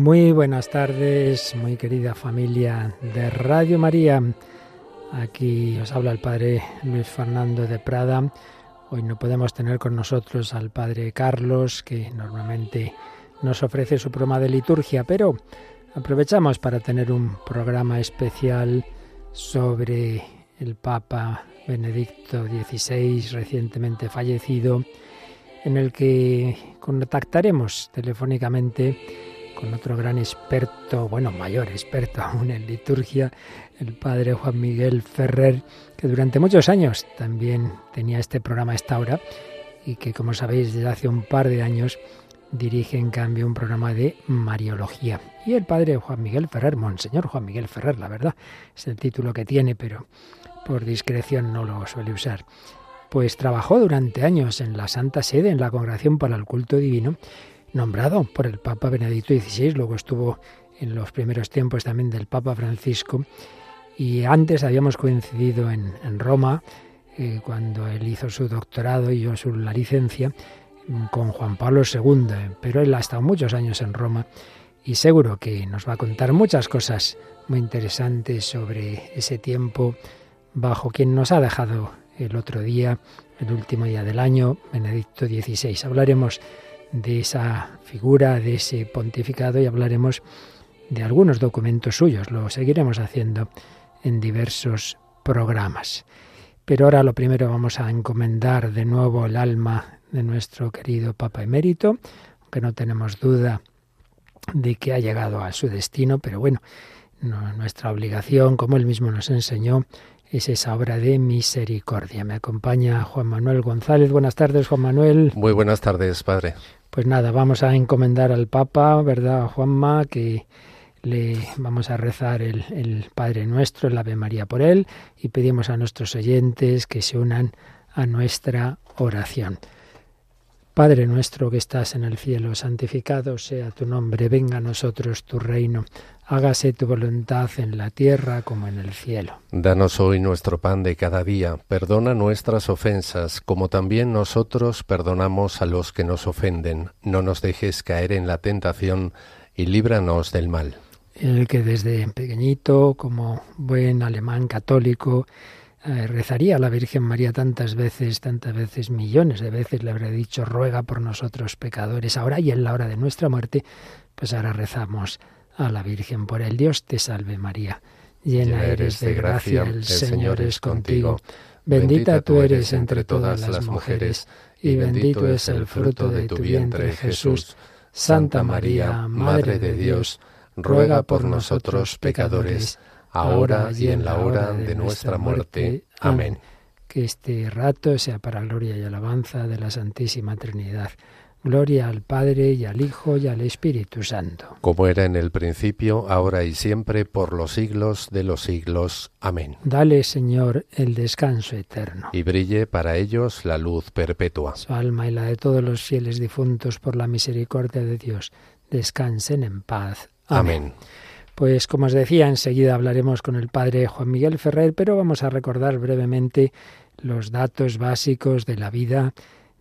Muy buenas tardes, muy querida familia de Radio María. Aquí os habla el Padre Luis Fernando de Prada. Hoy no podemos tener con nosotros al Padre Carlos, que normalmente nos ofrece su programa de liturgia, pero aprovechamos para tener un programa especial sobre el Papa Benedicto XVI, recientemente fallecido, en el que contactaremos telefónicamente con otro gran experto, bueno, mayor experto aún en liturgia, el padre Juan Miguel Ferrer, que durante muchos años también tenía este programa a esta hora y que, como sabéis, desde hace un par de años dirige en cambio un programa de Mariología. Y el padre Juan Miguel Ferrer, Monseñor Juan Miguel Ferrer, la verdad, es el título que tiene, pero por discreción no lo suele usar. Pues trabajó durante años en la Santa Sede, en la Congregación para el Culto Divino, nombrado por el Papa Benedicto XVI, luego estuvo en los primeros tiempos también del Papa Francisco, y antes habíamos coincidido en, Roma, eh, cuando él hizo su doctorado y yo su, la licencia, con Juan Pablo II, pero él ha estado muchos años en Roma y seguro que nos va a contar muchas cosas muy interesantes sobre ese tiempo bajo quien nos ha dejado el otro día, el último día del año, Benedicto XVI. Hablaremos de esa figura, de ese pontificado y hablaremos de algunos documentos suyos. Lo seguiremos haciendo en diversos programas. Pero ahora lo primero vamos a encomendar de nuevo el alma de nuestro querido Papa Emérito, aunque no tenemos duda de que ha llegado a su destino, pero bueno, nuestra obligación, como él mismo nos enseñó, es esa obra de misericordia. Me acompaña Juan Manuel González. Buenas tardes, Juan Manuel. Muy buenas tardes, padre. Pues nada, vamos a encomendar al Papa, ¿verdad, Juanma? Que le vamos a rezar el, el Padre Nuestro, el Ave María por él, y pedimos a nuestros oyentes que se unan a nuestra oración. Padre nuestro que estás en el cielo, santificado sea tu nombre, venga a nosotros tu reino, hágase tu voluntad en la tierra como en el cielo. Danos hoy nuestro pan de cada día, perdona nuestras ofensas, como también nosotros perdonamos a los que nos ofenden, no nos dejes caer en la tentación y líbranos del mal. El que desde pequeñito, como buen alemán católico, eh, rezaría a la Virgen María tantas veces, tantas veces, millones de veces le habré dicho, ruega por nosotros pecadores, ahora y en la hora de nuestra muerte, pues ahora rezamos a la Virgen por el Dios te salve María. Llena eres de gracia, el Señor es contigo. Bendita tú eres entre todas las mujeres, y bendito es el fruto de tu vientre, Jesús. Santa María, Madre de Dios, ruega por nosotros pecadores, ahora y en la hora de nuestra muerte. Amén. Que este rato sea para gloria y alabanza de la Santísima Trinidad. Gloria al Padre y al Hijo y al Espíritu Santo. Como era en el principio, ahora y siempre, por los siglos de los siglos. Amén. Dale, Señor, el descanso eterno. Y brille para ellos la luz perpetua. Su alma y la de todos los fieles difuntos por la misericordia de Dios, descansen en paz. Amén. Pues como os decía, enseguida hablaremos con el padre Juan Miguel Ferrer, pero vamos a recordar brevemente los datos básicos de la vida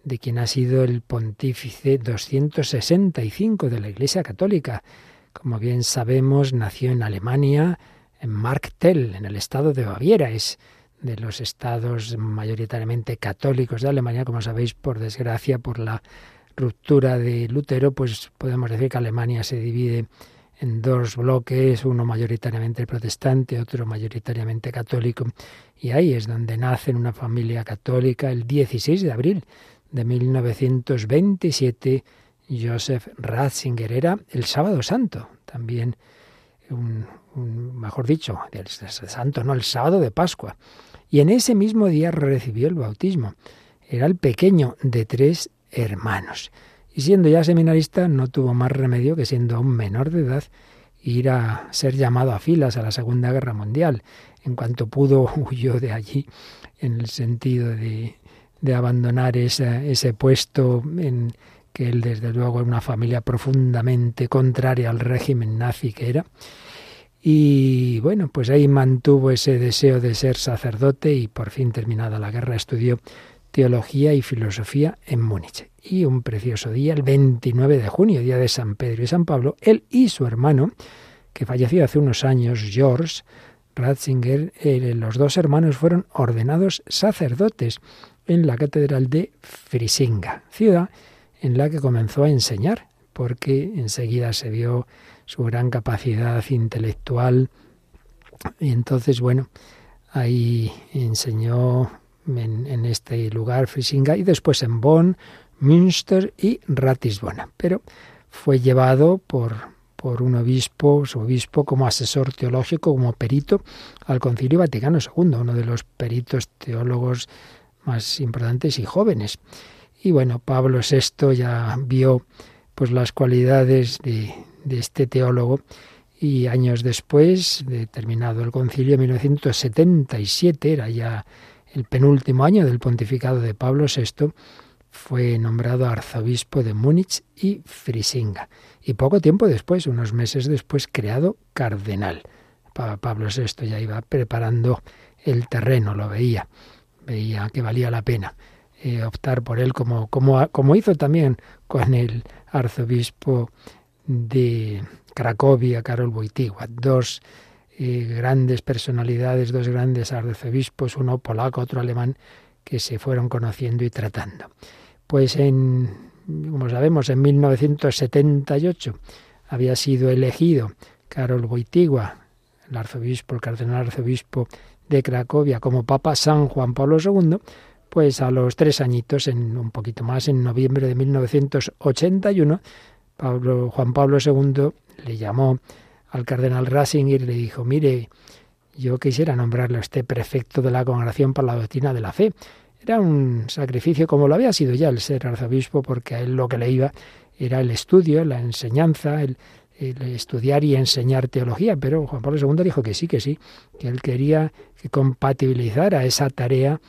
de quien ha sido el pontífice 265 de la Iglesia Católica. Como bien sabemos, nació en Alemania, en Marktel, en el estado de Baviera. Es de los estados mayoritariamente católicos de Alemania, como sabéis, por desgracia, por la ruptura de Lutero, pues podemos decir que Alemania se divide en dos bloques, uno mayoritariamente protestante, otro mayoritariamente católico, y ahí es donde nace en una familia católica el 16 de abril de 1927 Joseph Ratzinger era el sábado santo, también un, mejor dicho, el, santo, no, el sábado de Pascua. Y en ese mismo día recibió el bautismo. Era el pequeño de tres hermanos y siendo ya seminarista no tuvo más remedio que siendo aún menor de edad ir a ser llamado a filas a la Segunda Guerra Mundial. En cuanto pudo huyó de allí en el sentido de, de abandonar ese, puesto en que él desde luego era una familia profundamente contraria al régimen nazi que era. Y bueno, pues ahí mantuvo ese deseo de ser sacerdote y por fin terminada la guerra estudió teología y filosofía en Múnich. Y un precioso día, el 29 de junio, día de San Pedro y San Pablo, él y su hermano, que falleció hace unos años, George Ratzinger, eh, los dos hermanos fueron ordenados sacerdotes en la catedral de Frisinga, ciudad en la que comenzó a enseñar, porque enseguida se vio su gran capacidad intelectual. Y entonces, bueno, ahí enseñó en, este lugar, Frisinga, y después en Bonn, Münster y Ratisbona. Pero fue llevado por, por un obispo, su obispo, como asesor teológico, como perito al Concilio Vaticano II, uno de los peritos teólogos más importantes y jóvenes. Y bueno, Pablo VI ya vio pues las cualidades de, este teólogo y años después, de terminado el concilio en 1977, era ya el penúltimo año del pontificado de Pablo VI, fue nombrado arzobispo de Múnich y Frisinga. Y poco tiempo después, unos meses después, creado cardenal. Pablo VI ya iba preparando el terreno, lo veía, veía que valía la pena eh, optar por él, como, como, como hizo también con el arzobispo de Cracovia, Karol Wojtyła, dos eh, grandes personalidades, dos grandes arzobispos, uno polaco, otro alemán, que se fueron conociendo y tratando. Pues en, como sabemos, en 1978 había sido elegido Karol Wojtyła, el arzobispo, el cardenal arzobispo de Cracovia, como Papa San Juan Pablo II, pues a los tres añitos, en un poquito más, en noviembre de 1981, Pablo, Juan Pablo II le llamó al cardenal Ratzinger y le dijo, mire, yo quisiera nombrarle a usted prefecto de la Congregación para la Doctrina de la Fe. Era un sacrificio como lo había sido ya el ser arzobispo, porque a él lo que le iba era el estudio, la enseñanza, el, estudiar y enseñar teología, pero Juan Pablo II dijo que sí, que sí, que él quería que compatibilizara esa tarea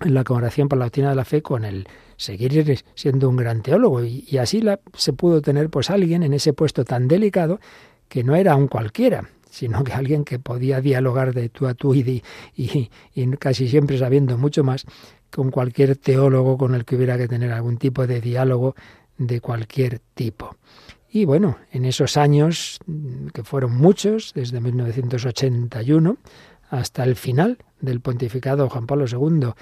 en la Congregación para la Doctrina de la Fe con el seguir siendo un gran teólogo. Y, así la, se pudo tener pues alguien en ese puesto tan delicado que no era un cualquiera, sino que alguien que podía dialogar de tú a tú y, y, casi siempre sabiendo mucho más con cualquier teólogo con el que hubiera que tener algún tipo de diálogo de cualquier tipo. Y bueno, en esos años, que fueron muchos, desde 1981 hasta el final del pontificado de Juan Pablo II,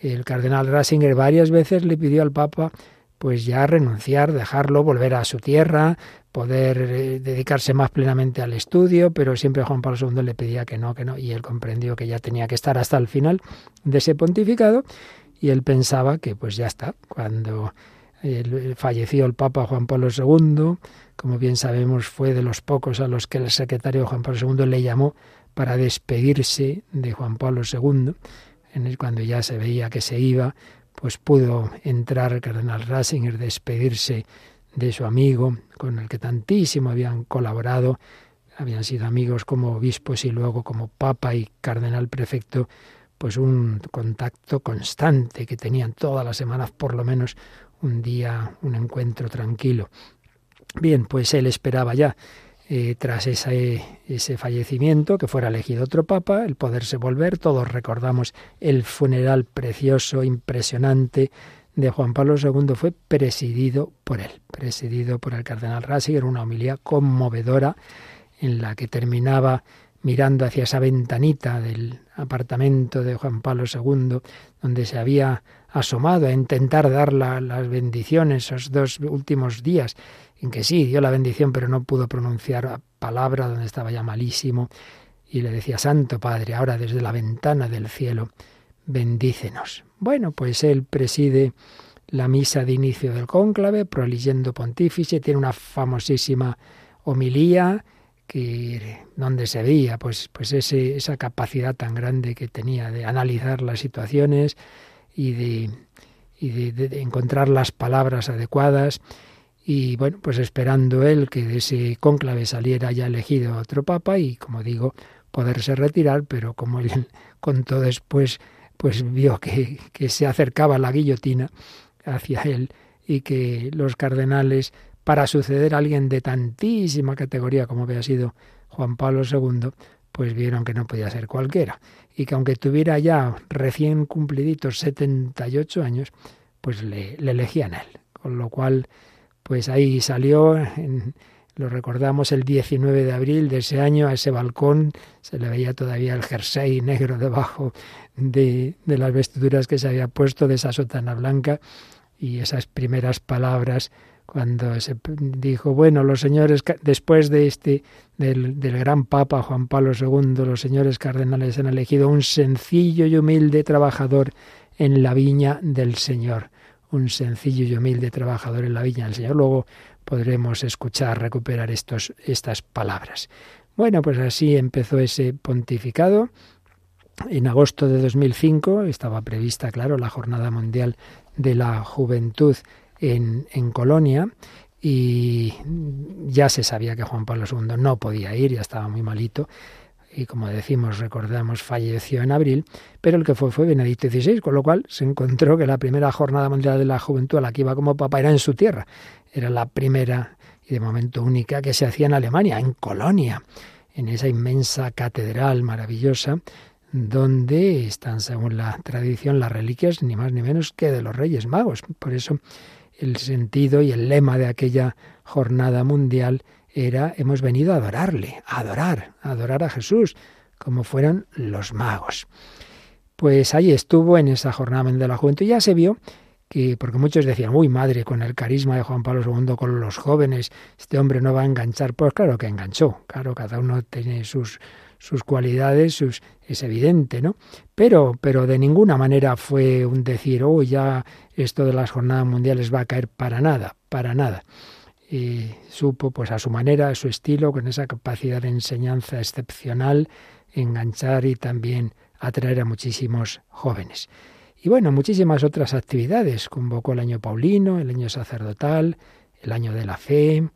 el cardenal Ratzinger varias veces le pidió al Papa pues ya renunciar, dejarlo, volver a su tierra, poder eh, dedicarse más plenamente al estudio, pero siempre Juan Pablo II le pedía que no, que no, y él comprendió que ya tenía que estar hasta el final de ese pontificado, y él pensaba que pues ya está, cuando falleció el Papa Juan Pablo II, como bien sabemos fue de los pocos a los que el secretario Juan Pablo II le llamó para despedirse de Juan Pablo II, cuando ya se veía que se iba, pues pudo entrar el cardenal Ratzinger, despedirse de su amigo, con el que tantísimo habían colaborado, habían sido amigos como obispos y luego como papa y cardenal prefecto, pues un contacto constante que tenían todas las semanas, por lo menos un día, un encuentro tranquilo. Bien, pues él esperaba ya eh, tras ese, ese fallecimiento, que fuera elegido otro papa, el poderse volver. Todos recordamos el funeral precioso, impresionante de Juan Pablo II, fue presidido por él, presidido por el cardenal Ratzinger, una homilía conmovedora en la que terminaba mirando hacia esa ventanita del apartamento de Juan Pablo II, donde se había asomado a intentar dar las bendiciones esos dos últimos días en que sí, dio la bendición, pero no pudo pronunciar palabra donde estaba ya malísimo, y le decía, Santo Padre, ahora desde la ventana del cielo, bendícenos. Bueno, pues él preside la misa de inicio del cónclave, proliyendo pontífice, tiene una famosísima homilía que donde se veía pues, pues ese, esa capacidad tan grande que tenía de analizar las situaciones y de, y de encontrar las palabras adecuadas. Y bueno, pues esperando él que de ese cónclave saliera ya elegido otro papa y, como digo, poderse retirar, pero como él contó después, pues vio que, que se acercaba la guillotina hacia él y que los cardenales, para suceder a alguien de tantísima categoría como había sido Juan Pablo II, pues vieron que no podía ser cualquiera y que aunque tuviera ya recién cumpliditos 78 años, pues le, le elegían él. Con lo cual, pues ahí salió, lo recordamos el 19 de abril de ese año, a ese balcón se le veía todavía el jersey negro debajo de, de las vestiduras que se había puesto, de esa sotana blanca, y esas primeras palabras cuando se dijo, bueno, los señores, después de este, del, del, gran Papa Juan Pablo II, los señores cardenales han elegido un sencillo y humilde trabajador en la viña del Señor. Un sencillo y humilde trabajador en la viña del Señor. Luego podremos escuchar, recuperar estos, estas palabras. Bueno, pues así empezó ese pontificado. En agosto de 2005 estaba prevista, claro, la Jornada Mundial de la Juventud en, Colonia y ya se sabía que Juan Pablo II no podía ir, ya estaba muy malito y como decimos, recordamos, falleció en abril, pero el que fue fue Benedicto XVI, con lo cual se encontró que la primera jornada mundial de la juventud a la que iba como papa era en su tierra, era la primera y de momento única que se hacía en Alemania, en Colonia, en esa inmensa catedral maravillosa donde están, según la tradición, las reliquias ni más ni menos que de los Reyes Magos. Por eso el sentido y el lema de aquella jornada mundial era hemos venido a adorarle, a adorar, a adorar a Jesús, como fueron los magos. Pues ahí estuvo en esa jornada de la juventud y ya se vio que, porque muchos decían, uy madre, con el carisma de Juan Pablo II, con los jóvenes, este hombre no va a enganchar. Pues claro que enganchó, claro, cada uno tiene sus, sus cualidades, sus, es evidente, ¿no? Pero, pero de ninguna manera fue un decir, oh, ya esto de las jornadas mundiales va a caer para nada, para nada. Y supo, pues a su manera, a su estilo, con esa capacidad de enseñanza excepcional, enganchar y también atraer a muchísimos jóvenes. Y bueno, muchísimas otras actividades. Convocó el año paulino, el año sacerdotal, el año de la fe,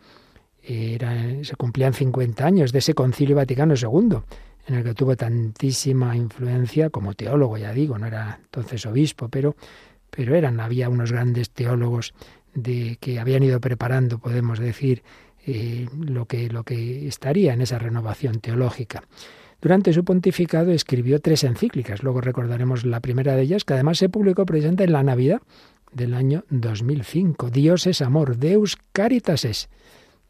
se cumplían 50 años de ese concilio Vaticano II, en el que tuvo tantísima influencia como teólogo, ya digo, no era entonces obispo, pero, pero eran, había unos grandes teólogos de, que habían ido preparando, podemos decir, eh, lo, que, lo que estaría en esa renovación teológica. Durante su pontificado escribió tres encíclicas, luego recordaremos la primera de ellas, que además se publicó presente en la Navidad del año 2005. Dios es amor, Deus caritas es.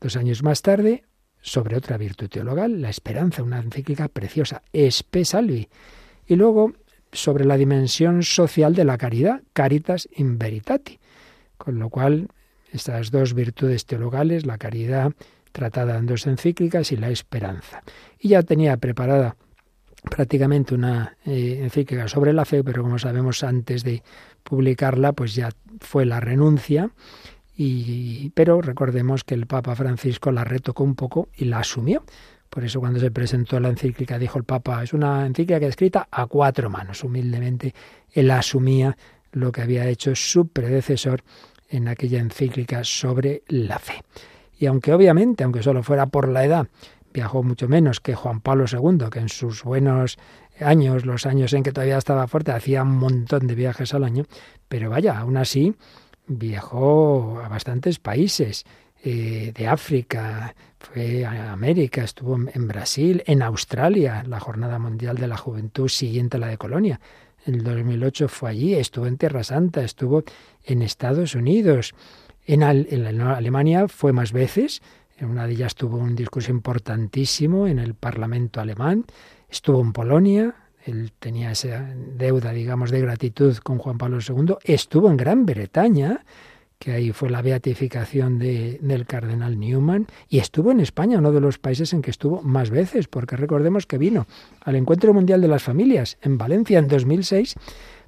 Dos años más tarde, sobre otra virtud teologal, la esperanza, una encíclica preciosa, Espe Salvi. Y luego, sobre la dimensión social de la caridad, Caritas in Veritati. Con lo cual, estas dos virtudes teologales, la caridad tratada en dos encíclicas y la esperanza. Y ya tenía preparada prácticamente una eh, encíclica sobre la fe, pero como sabemos antes de publicarla, pues ya fue la renuncia pero recordemos que el Papa Francisco la retocó un poco y la asumió. Por eso cuando se presentó la encíclica dijo el Papa, es una encíclica escrita a cuatro manos. Humildemente él asumía lo que había hecho su predecesor en aquella encíclica sobre la fe. Y aunque obviamente, aunque solo fuera por la edad, viajó mucho menos que Juan Pablo II, que en sus buenos años, los años en que todavía estaba fuerte, hacía un montón de viajes al año, pero vaya, aún así viajó a bastantes países eh, de África, fue a América, estuvo en Brasil, en Australia, la Jornada Mundial de la Juventud siguiente a la de Colonia. En el 2008 fue allí, estuvo en Tierra Santa, estuvo en Estados Unidos. En, en Alemania fue más veces, en una de ellas tuvo un discurso importantísimo en el Parlamento alemán, estuvo en Polonia, él tenía esa deuda, digamos, de gratitud con Juan Pablo II, estuvo en Gran Bretaña, que ahí fue la beatificación de, del cardenal Newman, y estuvo en España, uno de los países en que estuvo más veces, porque recordemos que vino al Encuentro Mundial de las Familias en Valencia en 2006,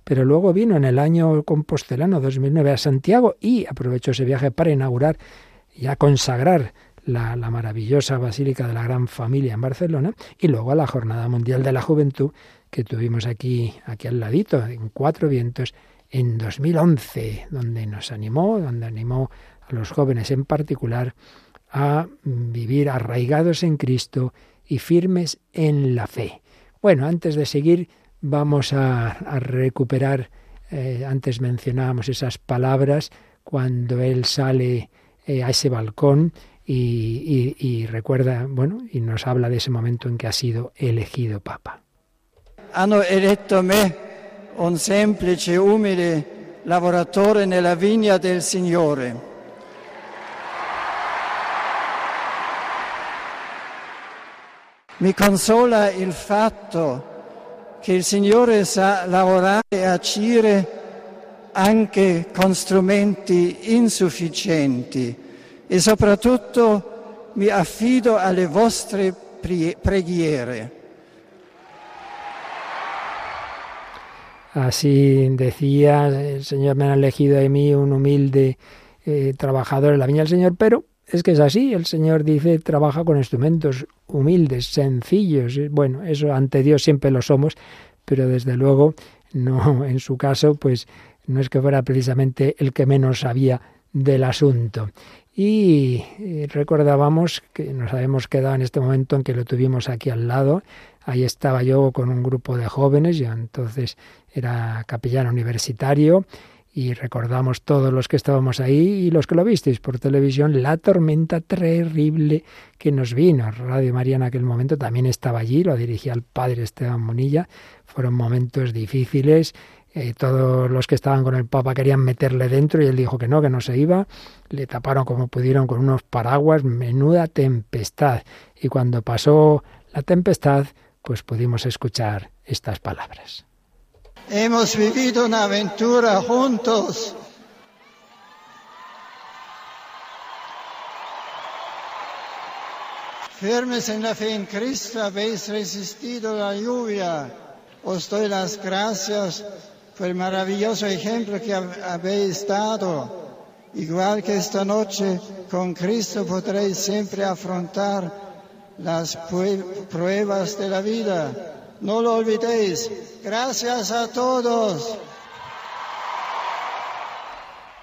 pero luego vino en el año compostelano 2009 a Santiago y aprovechó ese viaje para inaugurar y a consagrar la, la, maravillosa Basílica de la Gran Familia en Barcelona y luego a la Jornada Mundial de la Juventud que tuvimos aquí, aquí al ladito, en Cuatro Vientos, en 2011, donde nos animó, donde animó a los jóvenes en particular a vivir arraigados en Cristo y firmes en la fe. Bueno, antes de seguir, vamos a, recuperar, eh, antes mencionábamos esas palabras, cuando él sale eh, a ese balcón y, y, recuerda, bueno, y nos habla de ese momento en que ha sido elegido Papa. Hanno eletto me, un semplice, umile lavoratore nella vigna del Signore. Mi consola il fatto che il Signore sa lavorare e agire anche con strumenti insufficienti e soprattutto mi affido alle vostre preghiere. Así decía, el Señor me ha elegido de mí un humilde eh, trabajador en la viña del Señor, pero es que es así, el Señor dice, trabaja con instrumentos humildes, sencillos. Bueno, eso ante Dios siempre lo somos, pero desde luego no, en su caso, pues no es que fuera precisamente el que menos sabía del asunto. Y recordábamos que nos habíamos quedado en este momento en que lo tuvimos aquí al lado. Ahí estaba yo con un grupo de jóvenes, yo entonces era capellán universitario y recordamos todos los que estábamos ahí y los que lo visteis por televisión, la tormenta terrible que nos vino. Radio María en aquel momento también estaba allí, lo dirigía el padre Esteban Monilla. Fueron momentos difíciles eh, todos los que estaban con el Papa querían meterle dentro y él dijo que no, que no se iba. Le taparon como pudieron con unos paraguas, menuda tempestad. Y cuando pasó la tempestad, pues pudimos escuchar estas palabras. Hemos vivido una aventura juntos. Firmes en la fe en Cristo habéis resistido la lluvia. Os doy las gracias fue el maravilloso ejemplo que habéis dado. Igual que esta noche, con Cristo podréis siempre afrontar las pruebas de la vida. No lo olvidéis. Gracias a todos.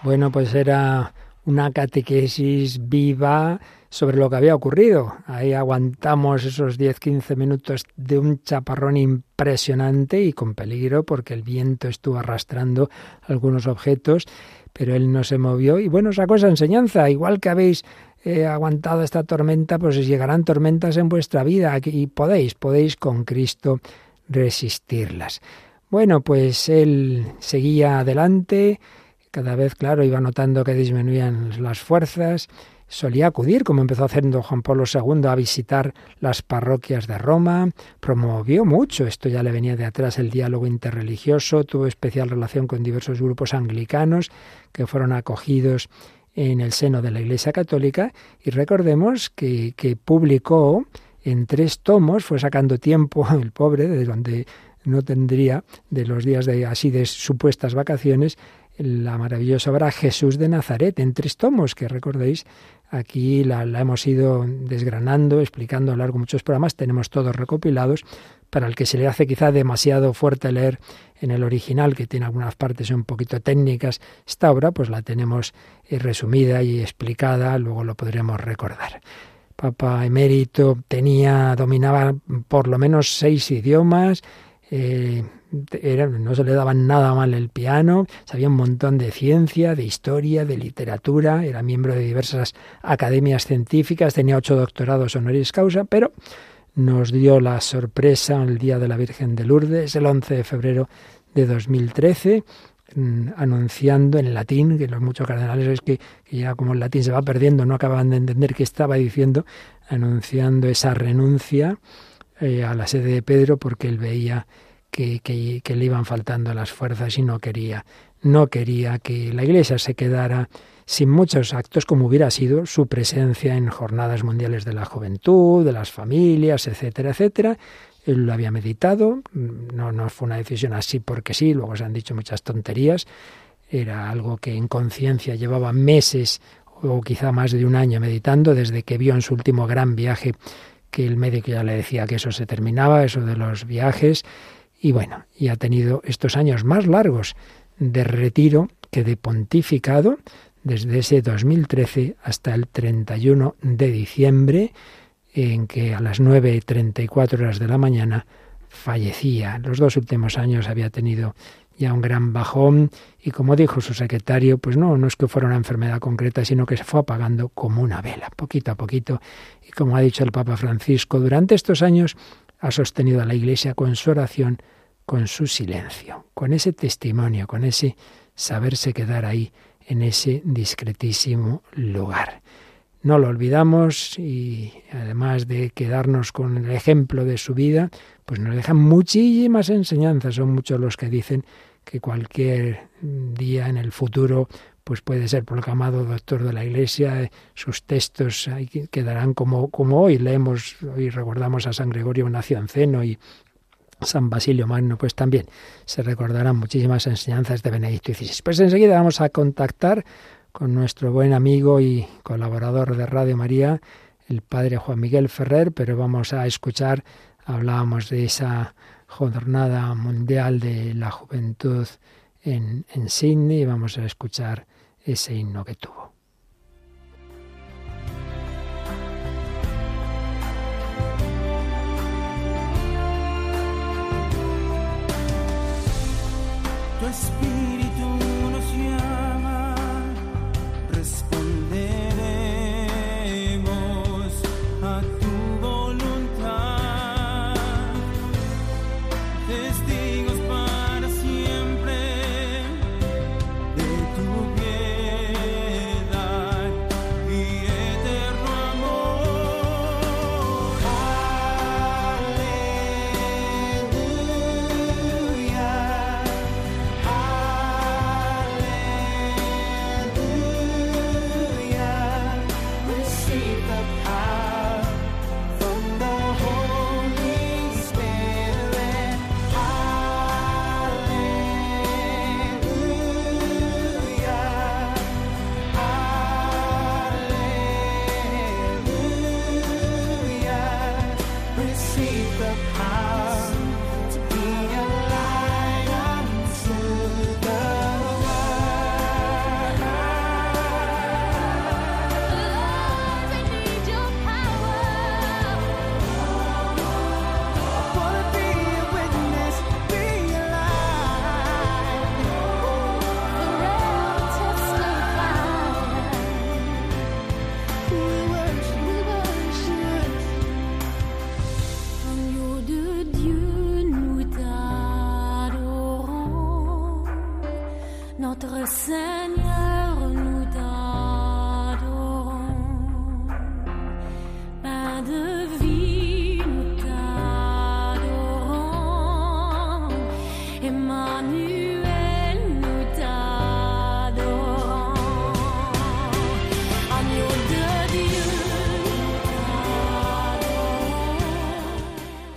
Bueno, pues era una catequesis viva sobre lo que había ocurrido. Ahí aguantamos esos 10-15 minutos de un chaparrón impresionante y con peligro porque el viento estuvo arrastrando algunos objetos, pero él no se movió y bueno, sacó esa enseñanza, igual que habéis eh, aguantado esta tormenta, pues llegarán tormentas en vuestra vida y podéis, podéis con Cristo resistirlas. Bueno, pues él seguía adelante, cada vez, claro, iba notando que disminuían las fuerzas, solía acudir, como empezó haciendo Juan Pablo II, a visitar las parroquias de Roma, promovió mucho, esto ya le venía de atrás, el diálogo interreligioso, tuvo especial relación con diversos grupos anglicanos que fueron acogidos en el seno de la Iglesia Católica y recordemos que, que publicó en tres tomos, fue sacando tiempo el pobre, de donde no tendría, de los días de así de supuestas vacaciones, la maravillosa obra Jesús de Nazaret, en tres tomos, que recordéis, aquí la, hemos ido desgranando, explicando a lo largo muchos programas, tenemos todos recopilados, para el que se le hace quizá demasiado fuerte leer en el original, que tiene algunas partes un poquito técnicas, esta obra pues la tenemos eh, resumida y explicada, luego lo podremos recordar. Papa emérito tenía, dominaba por lo menos seis idiomas, eh, no se le daba nada mal el piano, sabía un montón de ciencia, de historia, de literatura, era miembro de diversas academias científicas, tenía ocho doctorados honoris causa, pero nos dio la sorpresa el día de la Virgen de Lourdes, el 11 de febrero de 2013, mm, anunciando en latín, que los muchos cardenales es que, ya como el latín se va perdiendo, no acaban de entender qué estaba diciendo, anunciando esa renuncia eh, a la sede de Pedro porque él veía que, que, le iban faltando las fuerzas y no quería, no quería que la Iglesia se quedara sin muchos actos como hubiera sido su presencia en jornadas mundiales de la juventud, de las familias, etcétera, etcétera. Él lo había meditado, no, no fue una decisión así porque sí, luego se han dicho muchas tonterías, era algo que en conciencia llevaba meses o quizá más de un año meditando desde que vio en su último gran viaje que el médico ya le decía que eso se terminaba, eso de los viajes, y bueno, y ha tenido estos años más largos de retiro que de pontificado, desde ese 2013 hasta el 31 de diciembre, en que a las 9.34 horas de la mañana fallecía. Los dos últimos años había tenido ya un gran bajón y como dijo su secretario, pues no, no es que fuera una enfermedad concreta, sino que se fue apagando como una vela, poquito a poquito. Y como ha dicho el Papa Francisco, durante estos años ha sostenido a la Iglesia con su oración, con su silencio, con ese testimonio, con ese saberse quedar ahí en ese discretísimo lugar. No lo olvidamos y además de quedarnos con el ejemplo de su vida, pues nos dejan muchísimas enseñanzas. Son muchos los que dicen que cualquier día en el futuro pues puede ser proclamado doctor de la Iglesia, sus textos quedarán como, como hoy leemos, hoy recordamos a San Gregorio Nacianceno y San Basilio Magno, pues también se recordarán muchísimas enseñanzas de Benedicto XVI. Pues enseguida vamos a contactar con nuestro buen amigo y colaborador de Radio María, el padre Juan Miguel Ferrer, pero vamos a escuchar, hablábamos de esa jornada mundial de la juventud en, en Sydney y vamos a escuchar ese himno que tuvo. Tu espíritu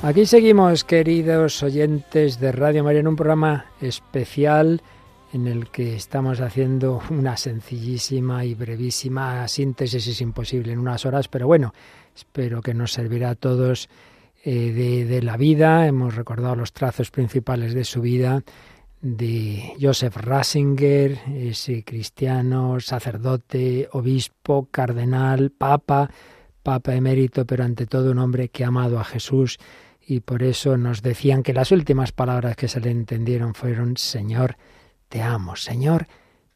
Aquí seguimos, queridos oyentes de Radio María, en un programa especial en el que estamos haciendo una sencillísima y brevísima síntesis, es imposible en unas horas, pero bueno, espero que nos servirá a todos eh, de, la vida. Hemos recordado los trazos principales de su vida de Joseph Ratzinger, ese cristiano, sacerdote, obispo, cardenal, papa, papa emérito, pero ante todo un hombre que ha amado a Jesús y por eso nos decían que las últimas palabras que se le entendieron fueron Señor, te amo, Señor,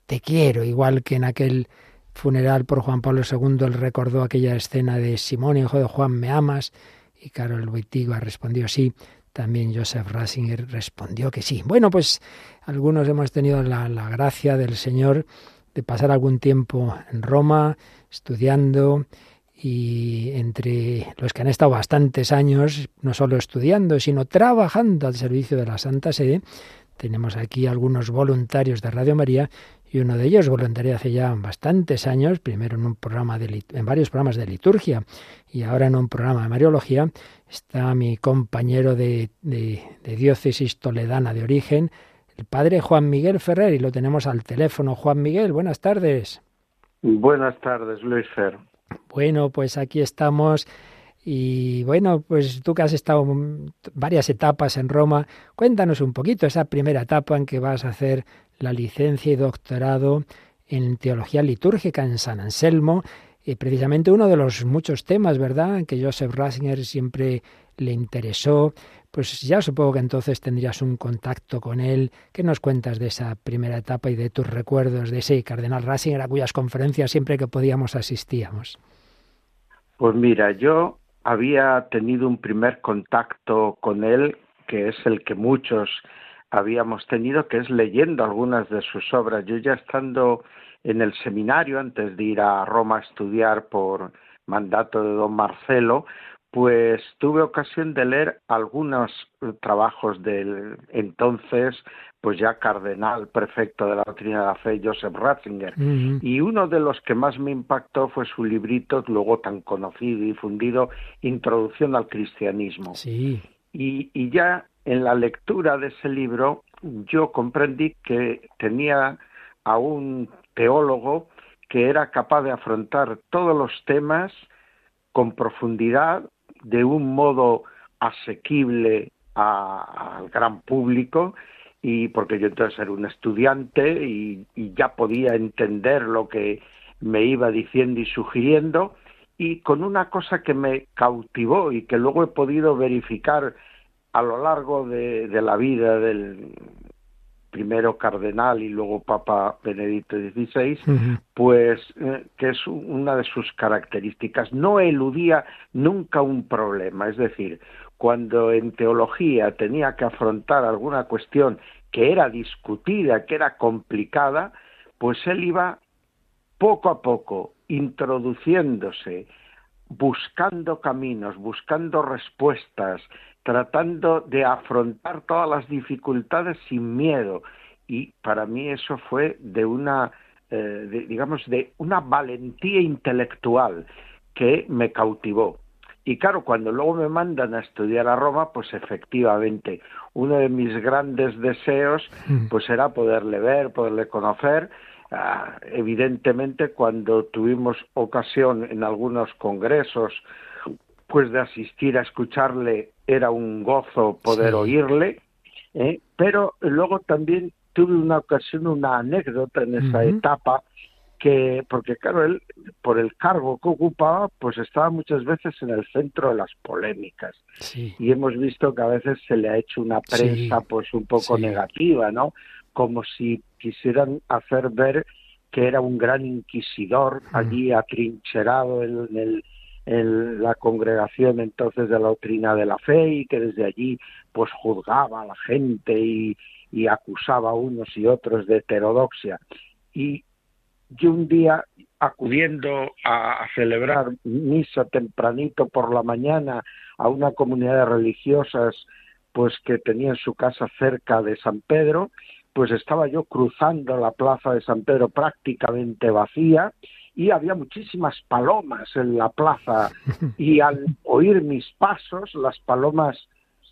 te quiero, igual que en aquel funeral por Juan Pablo II él recordó aquella escena de Simón, hijo de Juan, ¿me amas? Y Carol Wittiga respondió sí, también Joseph Ratzinger respondió que sí. Bueno, pues algunos hemos tenido la, la gracia del Señor de pasar algún tiempo en Roma estudiando y entre los que han estado bastantes años, no solo estudiando, sino trabajando al servicio de la Santa Sede, tenemos aquí algunos voluntarios de Radio María y uno de ellos voluntarió hace ya bastantes años, primero en un programa de, en varios programas de liturgia y ahora en un programa de Mariología, está mi compañero de diócesis toledana de origen, el padre Juan Miguel Ferrer, y lo tenemos al teléfono. Juan Miguel, buenas tardes. Buenas tardes, Luis Fer. Bueno, pues aquí estamos. Y bueno, pues tú que has estado varias etapas en Roma, cuéntanos un poquito esa primera etapa en que vas a hacer la licencia y doctorado en teología litúrgica en San Anselmo. eh, precisamente uno de los muchos temas, ¿verdad?, que Joseph Ratzinger siempre le interesó. Pues ya supongo que entonces tendrías un contacto con él. ¿Qué nos cuentas de esa primera etapa y de tus recuerdos de ese cardenal Ratzinger a cuyas conferencias siempre que podíamos asistíamos? Pues mira, yo había tenido un primer contacto con él, que es el que muchos habíamos tenido, que es leyendo algunas de sus obras. Yo ya estando en el seminario, antes de ir a Roma a estudiar por mandato de don Marcelo, pues tuve ocasión de leer algunos trabajos del entonces, pues ya cardenal prefecto de la doctrina de la fe, Joseph Ratzinger. Y uno de los que más me impactó fue su librito, luego tan conocido y difundido, Introducción al Cristianismo. Sí. Y, y ya en la lectura de ese libro yo comprendí que tenía a un teólogo que era capaz de afrontar todos los temas con profundidad, de un modo asequible a- al gran público, y porque yo entonces era un estudiante y, ya podía entender lo que me iba diciendo y sugiriendo, y con una cosa que me cautivó y que luego he podido verificar a lo largo de la vida del primero cardenal y luego Papa Benedicto XVI, pues eh, que es una de sus características. No eludía nunca un problema, es decir, cuando en teología tenía que afrontar alguna cuestión que era discutida, que era complicada, pues él iba poco a poco introduciéndose, buscando caminos, buscando respuestas, tratando de afrontar todas las dificultades sin miedo. Y para mí eso fue de una, eh, de- digamos, de una valentía intelectual que me cautivó. Y claro, cuando luego me mandan a estudiar a Roma, pues efectivamente, uno de mis grandes deseos, Mm. pues era poderle ver, poderle conocer. Ah, evidentemente, cuando tuvimos ocasión en algunos congresos, pues de asistir a escucharle, era un gozo poder Sí. oírle. ¿eh? Pero luego también tuve una ocasión, una anécdota en esa etapa, que, porque claro, él, por el cargo que ocupaba, pues estaba muchas veces en el centro de las polémicas. Sí. Y hemos visto que a veces se le ha hecho una Sí, prensa pues un poco sí. negativa, ¿no? Como si quisieran hacer ver que era un gran inquisidor allí atrincherado en, el- en la congregación entonces de la doctrina de la fe y que desde allí pues juzgaba a la gente y, y acusaba a unos y otros de heterodoxia. Y yo un día acudiendo a, a celebrar misa tempranito por la mañana a una comunidad de religiosas pues que tenía en su casa cerca de San Pedro, pues estaba yo cruzando la plaza de San Pedro prácticamente vacía y había muchísimas palomas en la plaza y al oír mis pasos las palomas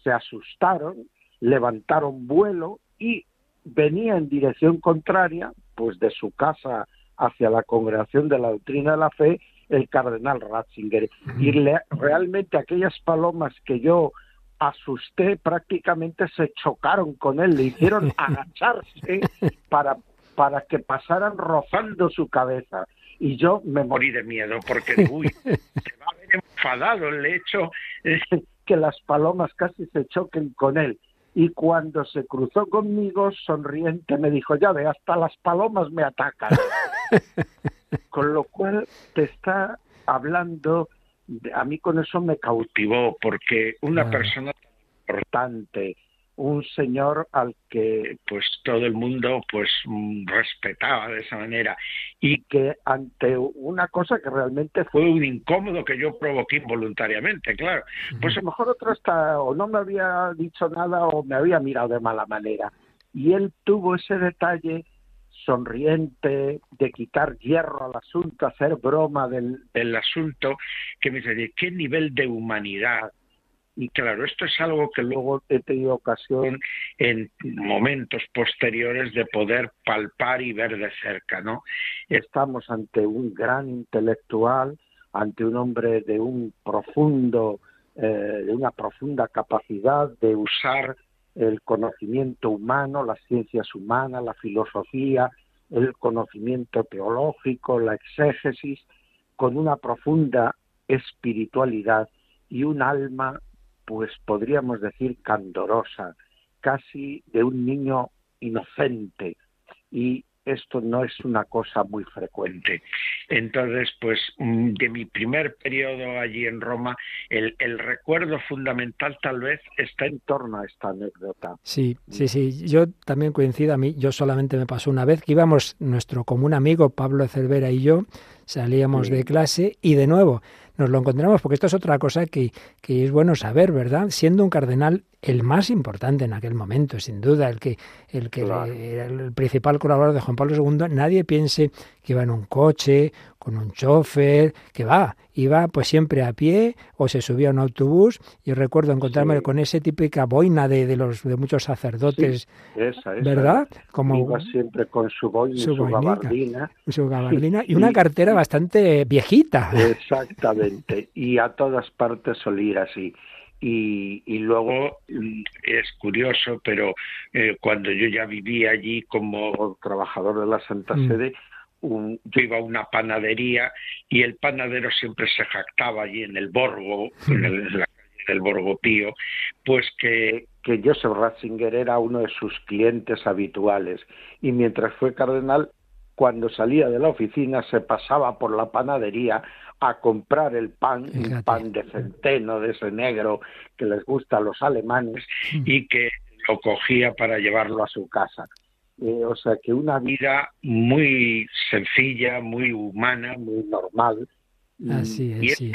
se asustaron, levantaron vuelo y venía en dirección contraria, pues de su casa hacia la congregación de la doctrina de la fe, el cardenal Ratzinger. Y le- realmente aquellas palomas que yo asusté prácticamente se chocaron con él, le hicieron agacharse para, para que pasaran rozando su cabeza. Y yo me morí de miedo porque uy, se va a ver enfadado el hecho que las palomas casi se choquen con él. Y cuando se cruzó conmigo, sonriente, me dijo, ya ve, hasta las palomas me atacan. Con lo cual te está hablando, a mí con eso me cautivó, porque una persona tan importante, un señor al que pues todo el mundo pues mm, respetaba de esa manera y que ante una cosa que realmente fue un incómodo que yo provoqué involuntariamente, claro, pues a lo mejor otro hasta o no me había dicho nada o me había mirado de mala manera y él tuvo ese detalle sonriente, de quitar hierro al asunto, hacer broma del, del asunto, que me dice, ¿de qué nivel de humanidad? Y claro, esto es algo que luego he tenido ocasión en momentos posteriores de poder palpar y ver de cerca, ¿no? Estamos ante un gran intelectual, ante un hombre de un profundo, eh, de una profunda capacidad de usar el conocimiento humano, las ciencias humanas, la filosofía, el conocimiento teológico, la exégesis, con una profunda espiritualidad y un alma, pues podríamos decir, candorosa, casi de un niño inocente. Y esto no es una cosa muy frecuente. Entonces, pues mm, de mi primer periodo allí en Roma, el, el recuerdo fundamental tal vez está en torno a esta anécdota. Sí, sí, sí. Yo también coincido a mí. Yo solamente me pasó una vez que íbamos nuestro común amigo Pablo Cervera y yo salíamos Sí. de clase y de nuevo nos lo encontramos porque esto es otra cosa que, que es bueno saber, ¿verdad? Siendo un cardenal el más importante en aquel momento, sin duda, el que, el que Claro. era el principal colaborador de Juan Pablo II, nadie piense que iba en un coche, con un chofer, que va, iba pues siempre a pie o se subía a un autobús. Yo recuerdo encontrarme Sí. con esa típica boina de, de los de muchos sacerdotes, Esa, esa. ¿verdad? Como Iba siempre con su boina y Su su, gabardina. su gabardina y Y- una cartera bastante viejita. Exactamente. Y a todas partes solía así. Y, y luego es curioso, pero eh, cuando yo ya vivía allí como trabajador de la Santa Mm. Un- yo iba a una panadería y el panadero siempre se jactaba allí en el Borgo, en, el- en la calle del Borgo Pío, pues que, que Joseph Ratzinger era uno de sus clientes habituales. Y mientras fue cardenal, cuando salía de la oficina se pasaba por la panadería a comprar el pan, un pan de centeno, de ese negro que les gusta a los alemanes, y que lo cogía para llevarlo a su casa. Eh, o sea que una vida muy sencilla, muy humana, muy normal. y- Así y es, sí.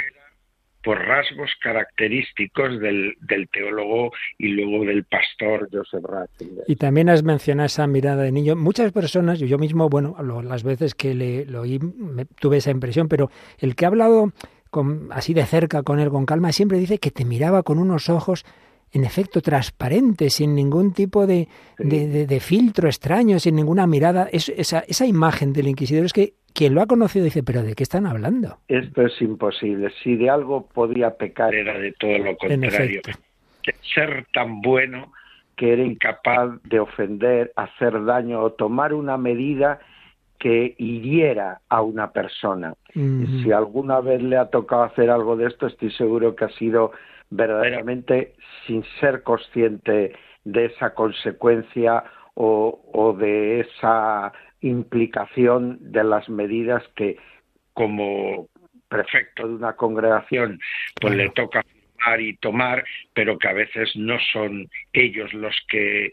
por rasgos característicos del, del teólogo y luego del pastor Joseph Ratzinger. Y también has mencionado esa mirada de niño. Muchas personas, yo mismo, bueno, lo- las veces que le, lo oí, me- tuve esa impresión, pero el que ha hablado con, así de cerca con él, con calma, siempre dice que te miraba con unos ojos, en efecto, transparentes, sin ningún tipo de, de, de- de filtro extraño, sin ninguna mirada. Es- esa, esa imagen del inquisidor es que quien lo ha conocido dice, pero ¿de qué están hablando? Esto es imposible. Si de algo podía pecar era de todo lo contrario. De ser tan bueno que era incapaz de ofender, hacer daño o tomar una medida que hiriera a una persona. Ujú. Y si alguna vez le ha tocado hacer algo de esto, estoy seguro que ha sido verdaderamente sin ser consciente de esa consecuencia o, o de esa implicación de las medidas que como prefecto de una congregación pues le toca firmar y tomar, pero que a veces no son ellos los que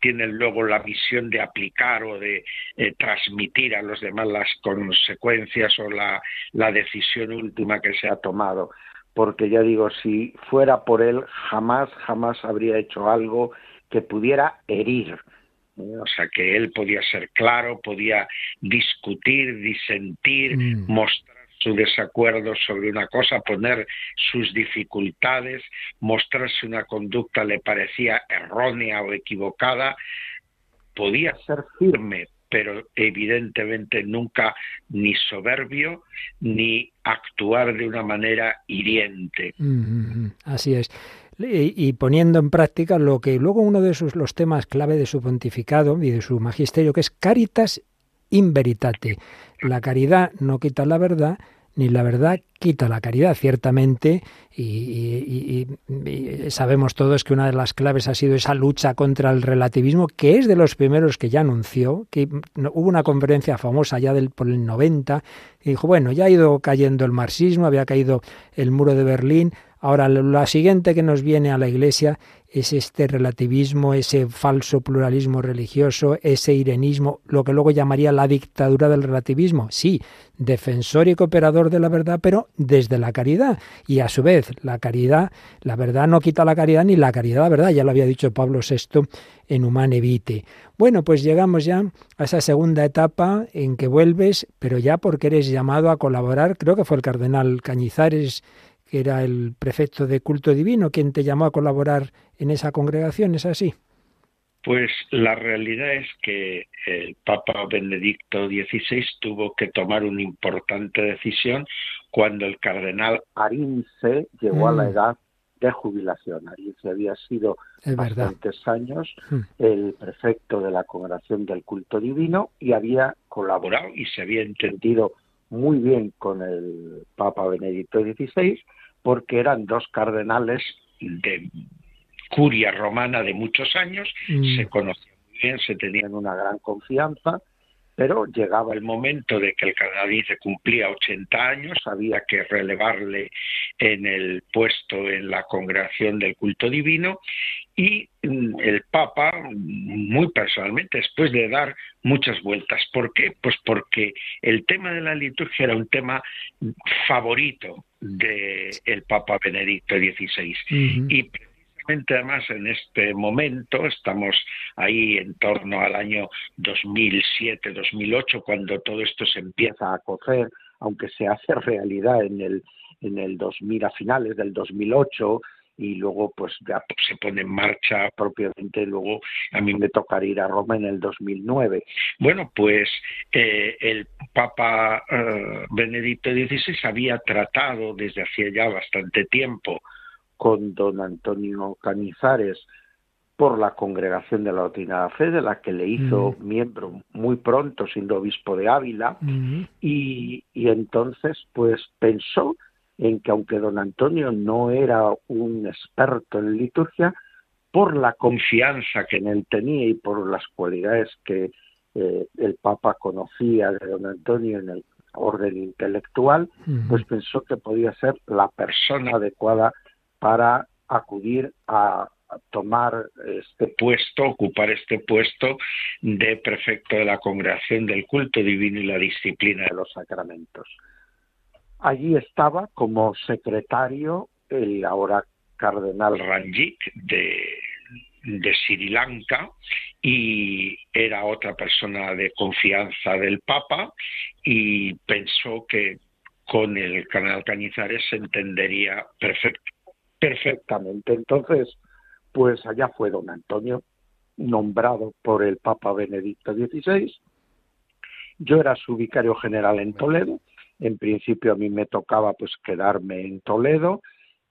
tienen luego la misión de aplicar o de eh, transmitir a los demás las consecuencias o la, la decisión última que se ha tomado. Porque ya digo, si fuera por él, jamás, jamás habría hecho algo que pudiera herir. ¿eh? O sea, que él podía ser claro, podía discutir, disentir, Mm. mostrar su desacuerdo sobre una cosa, poner sus dificultades, mostrar si una conducta le parecía errónea o equivocada, podía ser firme, pero evidentemente nunca ni soberbio ni actuar de una manera hiriente. Así es. Y, y poniendo en práctica lo que luego uno de sus los temas clave de su pontificado y de su magisterio, que es caritas in veritate. La caridad no quita la verdad, ni la verdad quita la caridad, ciertamente, y, sabemos todos que una de las claves ha sido esa lucha contra el relativismo, que es de los primeros que ya anunció, que hubo una conferencia famosa ya del, por el 90, y dijo, bueno, ya ha ido cayendo el marxismo, había caído el muro de Berlín, ahora lo siguiente que nos viene a la Iglesia es este relativismo, ese falso pluralismo religioso, ese irenismo, lo que luego llamaría la dictadura del relativismo. Sí, defensor y cooperador de la verdad, pero desde la caridad. Y a su vez, la caridad, la verdad no quita la caridad ni la caridad la verdad, ya lo había dicho Pablo VI en Humane Vitae. Bueno, pues llegamos ya a esa segunda etapa en que vuelves, pero ya porque eres llamado a colaborar, creo que fue el cardenal Cañizares, que era el prefecto de culto divino, quien te llamó a colaborar en esa congregación, ¿es así? Pues la realidad es que el Papa Benedicto XVI tuvo que tomar una importante decisión cuando el cardenal Arinze llegó a la Mm. edad de jubilación. Arinze había sido bastantes años Mm. el prefecto de la Congregación del Culto Divino y había colaborado y se había entendido muy bien con el Papa Benedicto XVI porque eran dos cardenales de curia romana de muchos años, Mm. se conocían muy bien, se tenían una gran confianza, pero llegaba el momento de que el canadiense cumplía 80 años, había que relevarle en el puesto en la congregación del culto divino y mm, el Papa, muy personalmente, después de dar muchas vueltas. ¿Por qué? Pues porque el tema de la liturgia era un tema favorito del Papa Benedicto XVI. Y además en este momento, estamos ahí en torno al año 2007-2008, cuando todo esto se empieza a cocer, aunque se hace realidad en el, en el 2000, a finales del 2008, y luego pues ya se pone en marcha propiamente, luego a mí me tocará ir a Roma en el 2009. Bueno, pues eh, el Papa eh, Benedicto XVI había tratado desde hacía ya bastante tiempo con don Antonio Canizares por la Congregación de la Doctrina de la Fe, de la que le hizo Mm. miembro muy pronto, siendo obispo de Ávila, Ujú. y, y entonces pues pensó en que aunque don Antonio no era un experto en liturgia, por la confianza que en él tenía y por las cualidades que eh, el Papa conocía de don Antonio en el orden intelectual, Ujú. pues pensó que podía ser la persona adecuada para acudir a tomar este puesto, ocupar este puesto de prefecto de la Congregación del Culto Divino y la Disciplina de los Sacramentos. Allí estaba como secretario el ahora cardenal Ranjit de, de Sri Lanka y era otra persona de confianza del Papa y pensó que con el canal Cañizares se entendería perfect- perfectamente. Entonces, pues allá fue don Antonio, nombrado por el Papa Benedicto XVI. Yo era su vicario general en Toledo. En principio a mí me tocaba pues quedarme en Toledo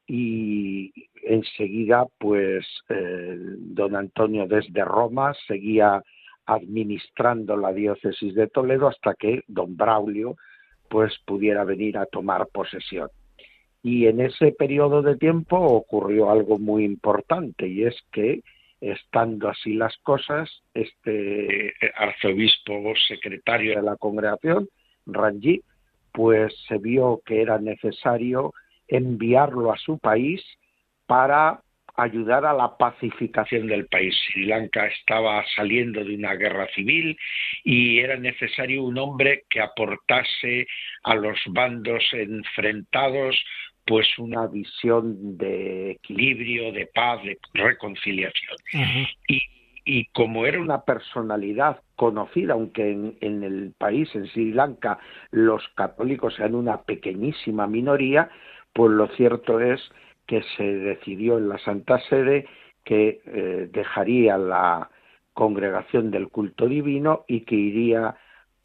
y enseguida pues eh, don Antonio desde Roma seguía administrando la diócesis de Toledo hasta que don Braulio pues pudiera venir a tomar posesión. Y en ese periodo de tiempo ocurrió algo muy importante y es que estando así las cosas, este arzobispo secretario de la congregación, Ranjit, pues se vio que era necesario enviarlo a su país para ayudar a la pacificación del país. Sri Lanka estaba saliendo de una guerra civil y era necesario un hombre que aportase a los bandos enfrentados pues una visión de equilibrio, de paz, de reconciliación. Y, y como era una personalidad conocida, aunque en, en, el país, en Sri Lanka, los católicos sean una pequeñísima minoría, pues lo cierto es que se decidió en la Santa Sede que eh, dejaría la congregación del culto divino y que iría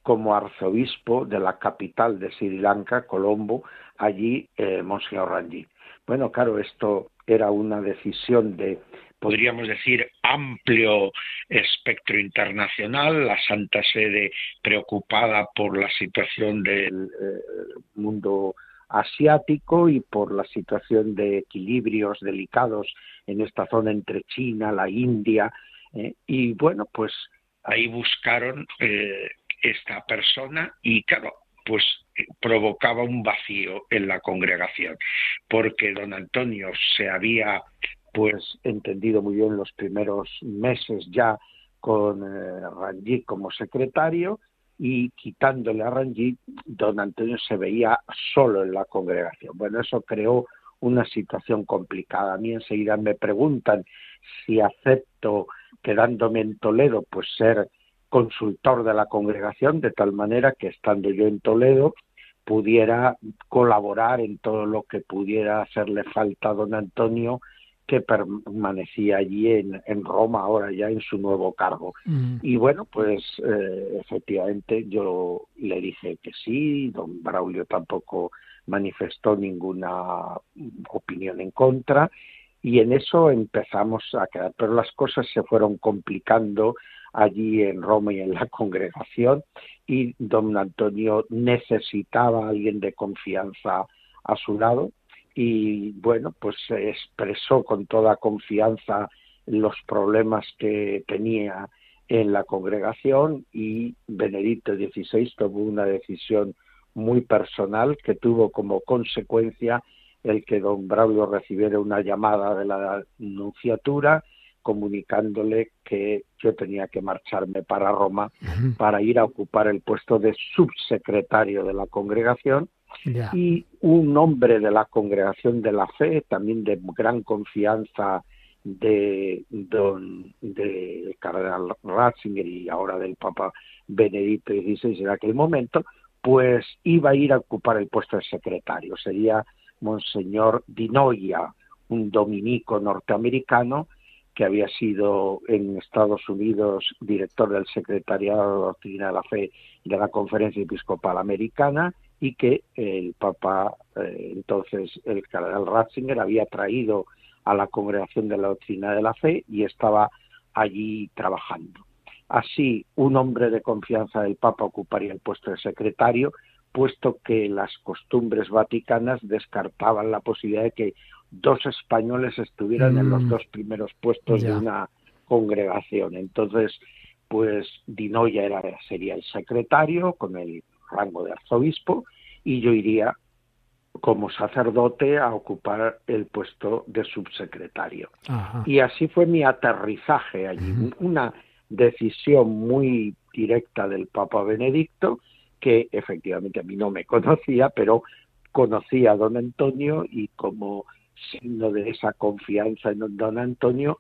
como arzobispo de la capital de Sri Lanka, Colombo, allí eh, Monseñor Ranjit. Bueno, claro, esto era una decisión de, podríamos decir, amplio espectro internacional, la Santa Sede preocupada por la situación del eh, mundo asiático y por la situación de equilibrios delicados en esta zona entre China, la India, eh, y bueno, pues ahí buscaron eh, esta persona y claro, pues provocaba un vacío en la congregación, porque don Antonio se había pues entendido muy bien los primeros meses ya con eh, Ranjit como secretario y quitándole a Ranjit, don Antonio se veía solo en la congregación. Bueno, eso creó una situación complicada. A mí enseguida me preguntan si acepto, quedándome en Toledo, pues ser consultor de la congregación, de tal manera que estando yo en Toledo pudiera colaborar en todo lo que pudiera hacerle falta a don Antonio, que permanecía allí en, en Roma, ahora ya en su nuevo cargo. Mm. Y bueno, pues eh, efectivamente yo le dije que sí, don Braulio tampoco manifestó ninguna opinión en contra y en eso empezamos a quedar, pero las cosas se fueron complicando allí en Roma y en la congregación y don Antonio necesitaba a alguien de confianza a su lado y bueno, pues expresó con toda confianza los problemas que tenía en la congregación y Benedicto XVI tomó una decisión muy personal que tuvo como consecuencia el que don Braulio recibiera una llamada de la nunciatura comunicándole que yo tenía que marcharme para Roma para ir a ocupar el puesto de subsecretario de la congregación y un hombre de la congregación de la fe, también de gran confianza de don del cardenal Ratzinger y ahora del Papa Benedicto XVI en aquel momento, pues iba a ir a ocupar el puesto de secretario. Sería Monseñor Di Noia, un dominico norteamericano que había sido en Estados Unidos director del Secretariado de Doctrina de la Fe de la Conferencia Episcopal Americana y que el Papa, eh, entonces el cardenal Ratzinger, había traído a la Congregación de la Doctrina de la Fe y estaba allí trabajando. Así, un hombre de confianza del Papa ocuparía el puesto de secretario, puesto que las costumbres vaticanas descartaban la posibilidad de que dos españoles estuvieran en los Mm. dos primeros puestos Ya. de una congregación. Entonces, pues Dinoya era, sería el secretario con el rango de arzobispo y yo iría como sacerdote a ocupar el puesto de subsecretario. Ajá. Y así fue mi aterrizaje allí, una decisión muy directa del Papa Benedicto, que efectivamente a mí no me conocía, pero conocía a don Antonio y como signo de esa confianza en don Antonio